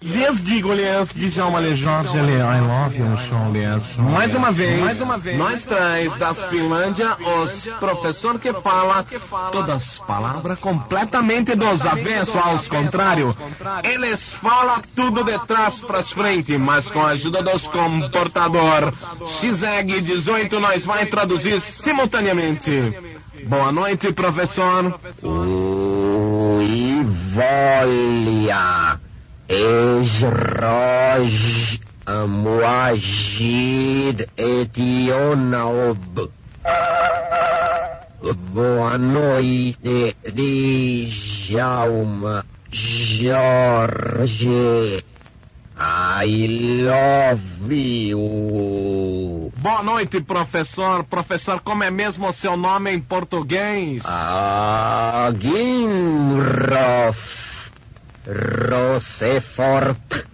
Lhes digo-lhes, Djalma Jorge, I love you, show-lhes. Mais uma vez, mais uma vez, nós três das Finlândia, os professor que fala todas as palavras completamente dos avesso aos contrário. Eles falam tudo de trás para frente, mas com a ajuda dos comportador. XEG 18 nós vai traduzir simultaneamente. Boa noite, professor. Oi, volia. Ejroj Moagid Etionaob. Boa noite, Djalma Jorge. I love you. Boa noite, professor. Professor, como é mesmo o seu nome em português? Aginrof. Rosefort.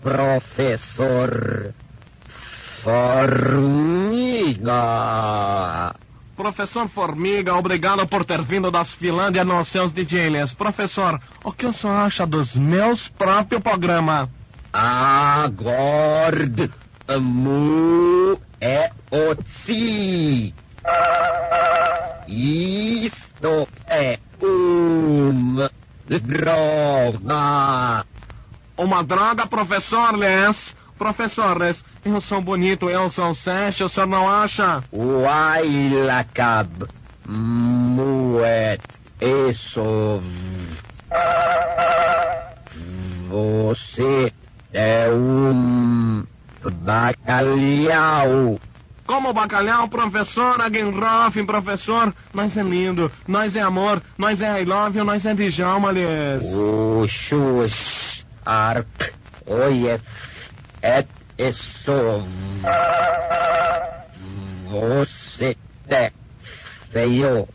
Professor Formiga. Professor Formiga, obrigado por ter vindo das Finlândia nos seus DJs. Professor, o que o senhor acha dos meus próprios programas? Agord mu é otsi. Isto é droga. Uma droga, professor Les? Professor eu sou bonito, eu sou sexy, o senhor não acha? Wailakab muet esov. Você é um bacalhau. Como bacalhau, professor Agenroff, professor, nós é lindo, nós é amor, nós é I love you, nós é Djalma, Les. Uxus arp oief et esov. Você é feio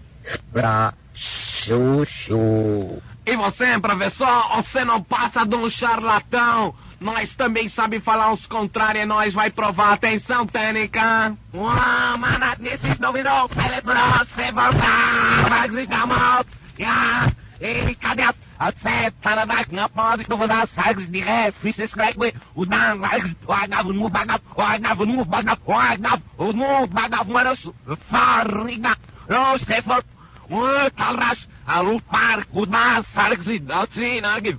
pra chuchu. E você, professor, você não passa de um charlatão. Nós também sabe falar os contrários e nós vai provar. Atenção, técnica. Uau, manat nesse dominou. Ele você voltar. Vai desligar mal. Ja, e cadê as... Acep, taradak, nga padi, no vada, sags, di re, fises, greg, we, udan, sags, wagaf, nu, bagaf, wagaf, nu, bagaf, wagaf, nu, bagaf, manos, fariga, no, Stefan, uh, talras, alupar, kudas, sags, assim, nagib.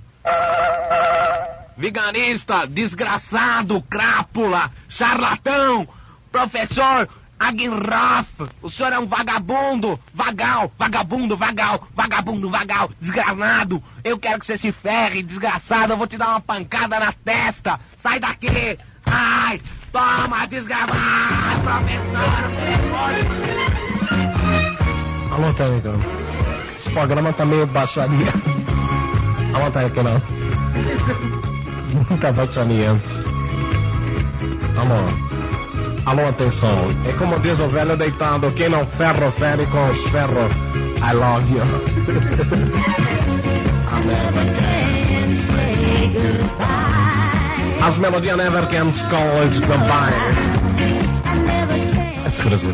Vigarista, desgraçado, crápula, charlatão, professor Aguinroff, o senhor é um vagabundo, vagal, vagabundo, vagal, vagabundo, vagal, desgranado. Eu quero que você se ferre, desgraçado, eu vou te dar uma pancada na testa. Sai daqui! Ai, toma, desgramado, professor! Alô, técnico. Esse programa tá meio baixaria. Alô, técnico, não. Muita baixaria. Alô. Alô, atenção. É como diz o velho deitado, quem não ferro, fere com os ferros. I love you. I never can say goodbye. As melodias never can call goodbye. Exclusive.